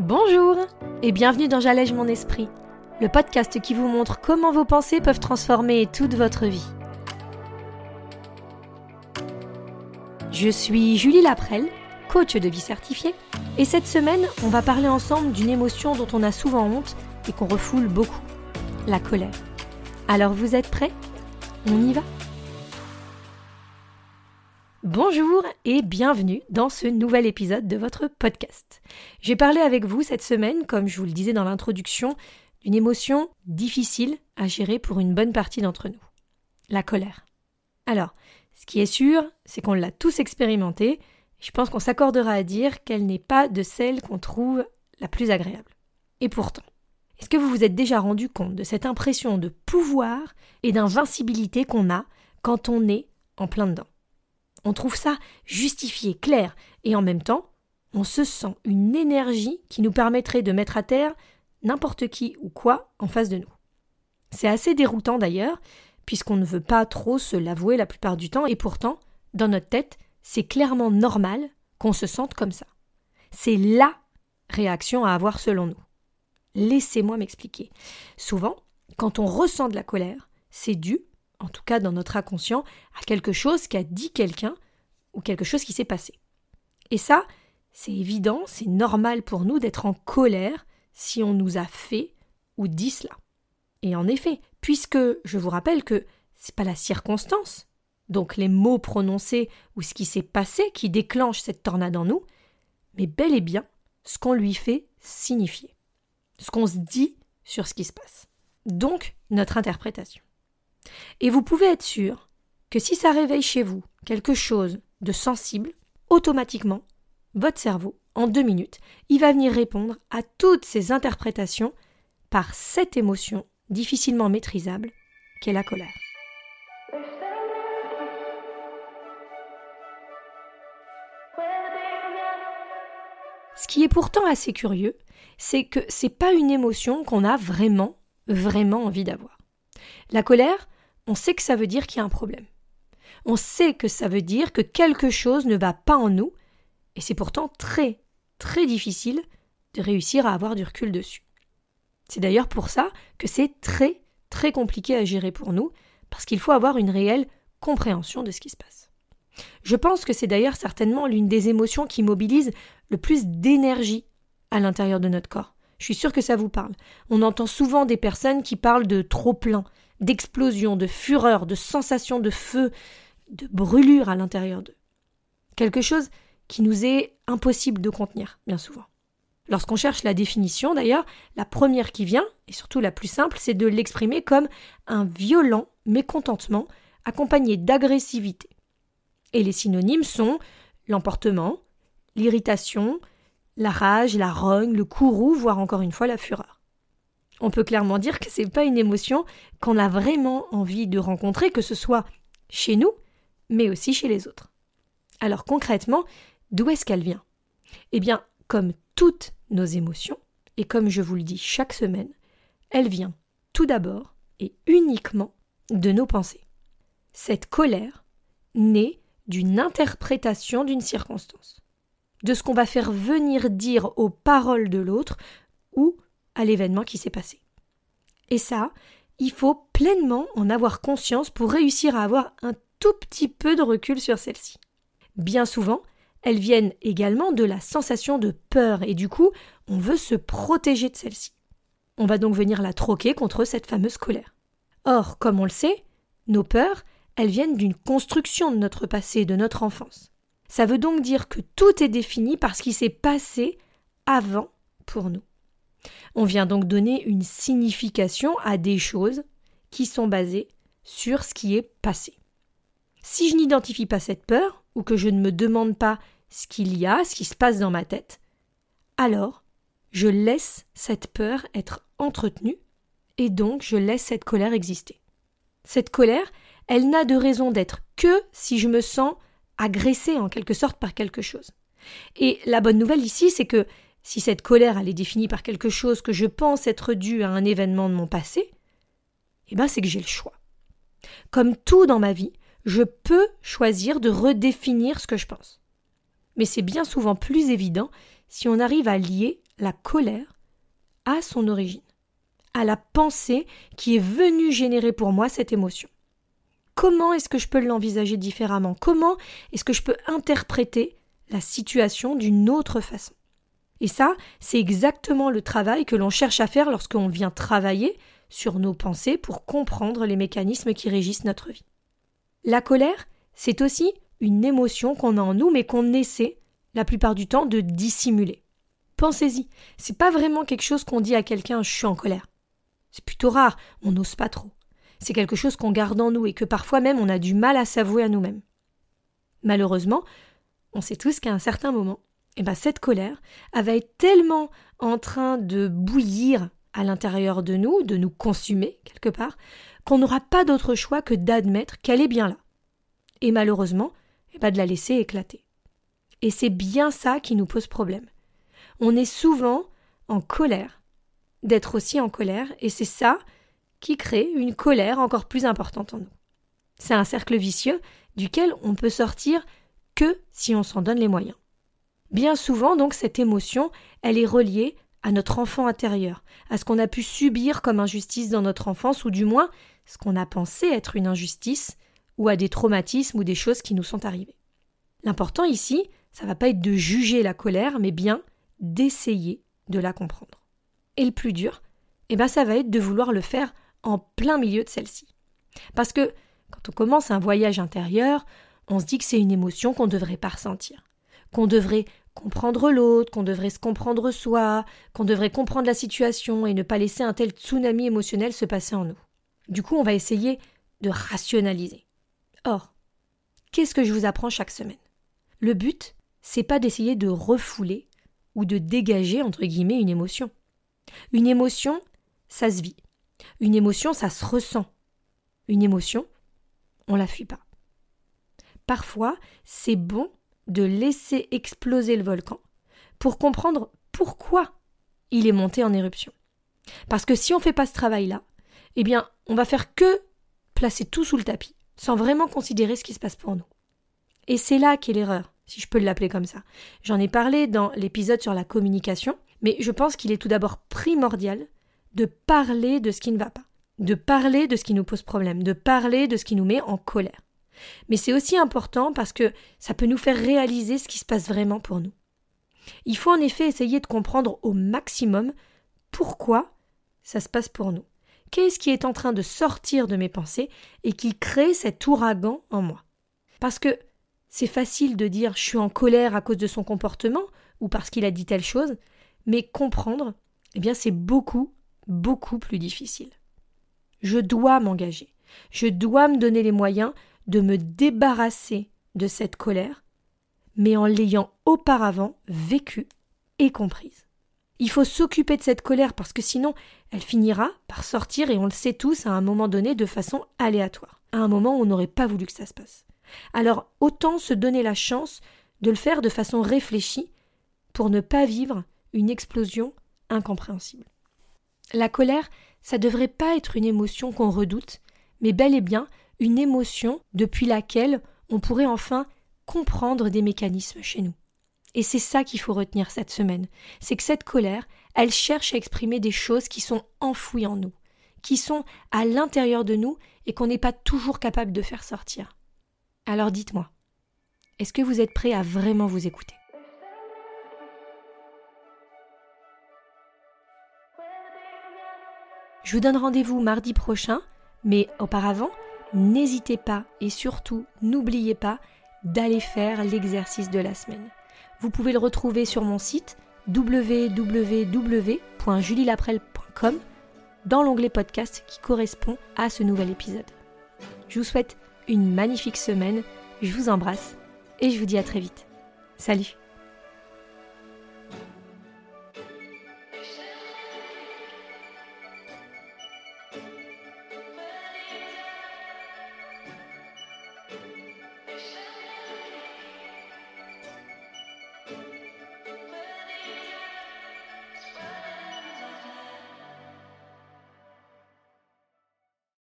Bonjour et bienvenue dans J'allège mon esprit, le podcast qui vous montre comment vos pensées peuvent transformer toute votre vie. Je suis Julie Laprelle, coach de vie certifiée, et cette semaine, on va parler ensemble d'une émotion dont on a souvent honte et qu'on refoule beaucoup, la colère. Alors vous êtes prêts? On y va? Bonjour et bienvenue dans ce nouvel épisode de votre podcast. J'ai parlé avec vous cette semaine, comme je vous le disais dans l'introduction, d'une émotion difficile à gérer pour une bonne partie d'entre nous. La colère. Alors, ce qui est sûr, c'est qu'on l'a tous expérimenté, je pense qu'on s'accordera à dire qu'elle n'est pas de celle qu'on trouve la plus agréable. Et pourtant, est-ce que vous vous êtes déjà rendu compte de cette impression de pouvoir et d'invincibilité qu'on a quand on est en plein dedans? On trouve ça justifié, clair, et en même temps, on se sent une énergie qui nous permettrait de mettre à terre n'importe qui ou quoi en face de nous. C'est assez déroutant d'ailleurs, puisqu'on ne veut pas trop se l'avouer la plupart du temps, et pourtant, dans notre tête, c'est clairement normal qu'on se sente comme ça. C'est LA réaction à avoir selon nous. Laissez-moi m'expliquer. Souvent, quand on ressent de la colère, c'est dû en tout cas dans notre inconscient, à quelque chose qu'a dit quelqu'un ou quelque chose qui s'est passé. Et ça, c'est évident, c'est normal pour nous d'être en colère si on nous a fait ou dit cela. Et en effet, puisque je vous rappelle que c'est pas la circonstance, donc les mots prononcés ou ce qui s'est passé qui déclenche cette tornade en nous, mais bel et bien ce qu'on lui fait signifier, ce qu'on se dit sur ce qui se passe. Donc notre interprétation. Et vous pouvez être sûr que si ça réveille chez vous quelque chose de sensible, automatiquement, votre cerveau, en deux minutes, il va venir répondre à toutes ces interprétations par cette émotion difficilement maîtrisable qu'est la colère. Ce qui est pourtant assez curieux, c'est que c'est pas une émotion qu'on a vraiment, vraiment envie d'avoir. La colère, on sait que ça veut dire qu'il y a un problème. On sait que ça veut dire que quelque chose ne va pas en nous, et c'est pourtant très, très difficile de réussir à avoir du recul dessus. C'est d'ailleurs pour ça que c'est très, très compliqué à gérer pour nous, parce qu'il faut avoir une réelle compréhension de ce qui se passe. Je pense que c'est d'ailleurs certainement l'une des émotions qui mobilise le plus d'énergie à l'intérieur de notre corps. Je suis sûre que ça vous parle. On entend souvent des personnes qui parlent de trop plein, d'explosion, de fureur, de sensation de feu, de brûlure à l'intérieur d'eux. Quelque chose qui nous est impossible de contenir, bien souvent. Lorsqu'on cherche la définition, d'ailleurs, la première qui vient, et surtout la plus simple, c'est de l'exprimer comme un violent mécontentement accompagné d'agressivité. Et les synonymes sont l'emportement, l'irritation, la rage, la rogne, le courroux, voire encore une fois la fureur on peut clairement dire que c'est pas une émotion qu'on a vraiment envie de rencontrer, que ce soit chez nous, mais aussi chez les autres. Alors concrètement, d'où est-ce qu'elle vient? Eh bien, comme toutes nos émotions, et comme je vous le dis chaque semaine, elle vient tout d'abord et uniquement de nos pensées. Cette colère naît d'une interprétation d'une circonstance, de ce qu'on va faire venir dire aux paroles de l'autre ou à l'événement qui s'est passé. Et ça, il faut pleinement en avoir conscience pour réussir à avoir un tout petit peu de recul sur celle-ci. Bien souvent, elles viennent également de la sensation de peur et du coup, on veut se protéger de celle-ci. On va donc venir la troquer contre cette fameuse colère. Or, comme on le sait, nos peurs, elles viennent d'une construction de notre passé, de notre enfance. Ça veut donc dire que tout est défini par ce qui s'est passé avant pour nous. On vient donc donner une signification à des choses qui sont basées sur ce qui est passé. Si je n'identifie pas cette peur, ou que je ne me demande pas ce qu'il y a, ce qui se passe dans ma tête, alors je laisse cette peur être entretenue, et donc je laisse cette colère exister. Cette colère, elle n'a de raison d'être que si je me sens agressée en quelque sorte par quelque chose. Et la bonne nouvelle ici, c'est que si cette colère elle est définie par quelque chose que je pense être dû à un événement de mon passé, eh ben c'est que j'ai le choix. Comme tout dans ma vie, je peux choisir de redéfinir ce que je pense. Mais c'est bien souvent plus évident si on arrive à lier la colère a son origine, à la pensée qui est venue générer pour moi cette émotion. Comment est-ce que je peux l'envisager différemment? Comment est-ce que je peux interpréter la situation d'une autre façon? Et ça, c'est exactement le travail que l'on cherche à faire lorsqu'on vient travailler sur nos pensées pour comprendre les mécanismes qui régissent notre vie. La colère, c'est aussi une émotion qu'on a en nous mais qu'on essaie la plupart du temps de dissimuler. Pensez-y, c'est pas vraiment quelque chose qu'on dit à quelqu'un je suis en colère. C'est plutôt rare, on n'ose pas trop. C'est quelque chose qu'on garde en nous et que parfois même on a du mal à s'avouer à nous-mêmes. Malheureusement, on sait tous qu'à un certain moment, eh ben cette colère, va être tellement en train de bouillir à l'intérieur de nous, de nous consumer quelque part, qu'on n'aura pas d'autre choix que d'admettre qu'elle est bien là. Et malheureusement, eh ben de la laisser éclater. Et c'est bien ça qui nous pose problème. On est souvent en colère, d'être aussi en colère, et c'est ça qui crée une colère encore plus importante en nous. C'est un cercle vicieux duquel on peut sortir que si on s'en donne les moyens. Bien souvent, donc, cette émotion, elle est reliée à notre enfant intérieur, à ce qu'on a pu subir comme injustice dans notre enfance, ou du moins ce qu'on a pensé être une injustice, ou à des traumatismes ou des choses qui nous sont arrivées. L'important ici, ça va pas être de juger la colère, mais bien d'essayer de la comprendre. Et le plus dur, eh ben ça va être de vouloir le faire en plein milieu de celle-ci. Parce que quand on commence un voyage intérieur, on se dit que c'est une émotion qu'on ne devrait pas ressentir, qu'on devrait comprendre l'autre, qu'on devrait se comprendre soi, qu'on devrait comprendre la situation et ne pas laisser un tel tsunami émotionnel se passer en nous. Du coup, on va essayer de rationaliser. Or, qu'est-ce que je vous apprends chaque semaine? Le but, c'est pas d'essayer de refouler ou de dégager entre guillemets une émotion. Une émotion, ça se vit. Une émotion, ça se ressent. Une émotion, on la fuit pas. Parfois, c'est bon de laisser exploser le volcan pour comprendre pourquoi il est monté en éruption. Parce que si on ne fait pas ce travail-là, eh bien, on va faire que placer tout sous le tapis, sans vraiment considérer ce qui se passe pour nous. Et c'est là qu'est l'erreur, si je peux l'appeler comme ça. J'en ai parlé dans l'épisode sur la communication, mais je pense qu'il est tout d'abord primordial de parler de ce qui ne va pas, de parler de ce qui nous pose problème, de parler de ce qui nous met en colère. Mais c'est aussi important parce que ça peut nous faire réaliser ce qui se passe vraiment pour nous. Il faut en effet essayer de comprendre au maximum pourquoi ça se passe pour nous. Qu'est-ce qui est en train de sortir de mes pensées et qui crée cet ouragan en moi? Parce que c'est facile de dire je suis en colère à cause de son comportement ou parce qu'il a dit telle chose, mais comprendre, eh bien c'est beaucoup, beaucoup plus difficile. Je dois m'engager. Je dois me donner les moyens de me débarrasser de cette colère, mais en l'ayant auparavant vécue et comprise. Il faut s'occuper de cette colère parce que sinon elle finira par sortir et on le sait tous à un moment donné de façon aléatoire, à un moment où on n'aurait pas voulu que ça se passe. Alors autant se donner la chance de le faire de façon réfléchie pour ne pas vivre une explosion incompréhensible. La colère, ça devrait pas être une émotion qu'on redoute, mais bel et bien une émotion depuis laquelle on pourrait enfin comprendre des mécanismes chez nous. Et c'est ça qu'il faut retenir cette semaine, c'est que cette colère, elle cherche à exprimer des choses qui sont enfouies en nous, qui sont à l'intérieur de nous et qu'on n'est pas toujours capable de faire sortir. Alors dites-moi, est-ce que vous êtes prêt à vraiment vous écouter? Je vous donne rendez-vous mardi prochain, mais auparavant, n'hésitez pas et surtout n'oubliez pas d'aller faire l'exercice de la semaine. Vous pouvez le retrouver sur mon site www.julielaprel.com dans l'onglet podcast qui correspond à ce nouvel épisode. Je vous souhaite une magnifique semaine, je vous embrasse et je vous dis à très vite. Salut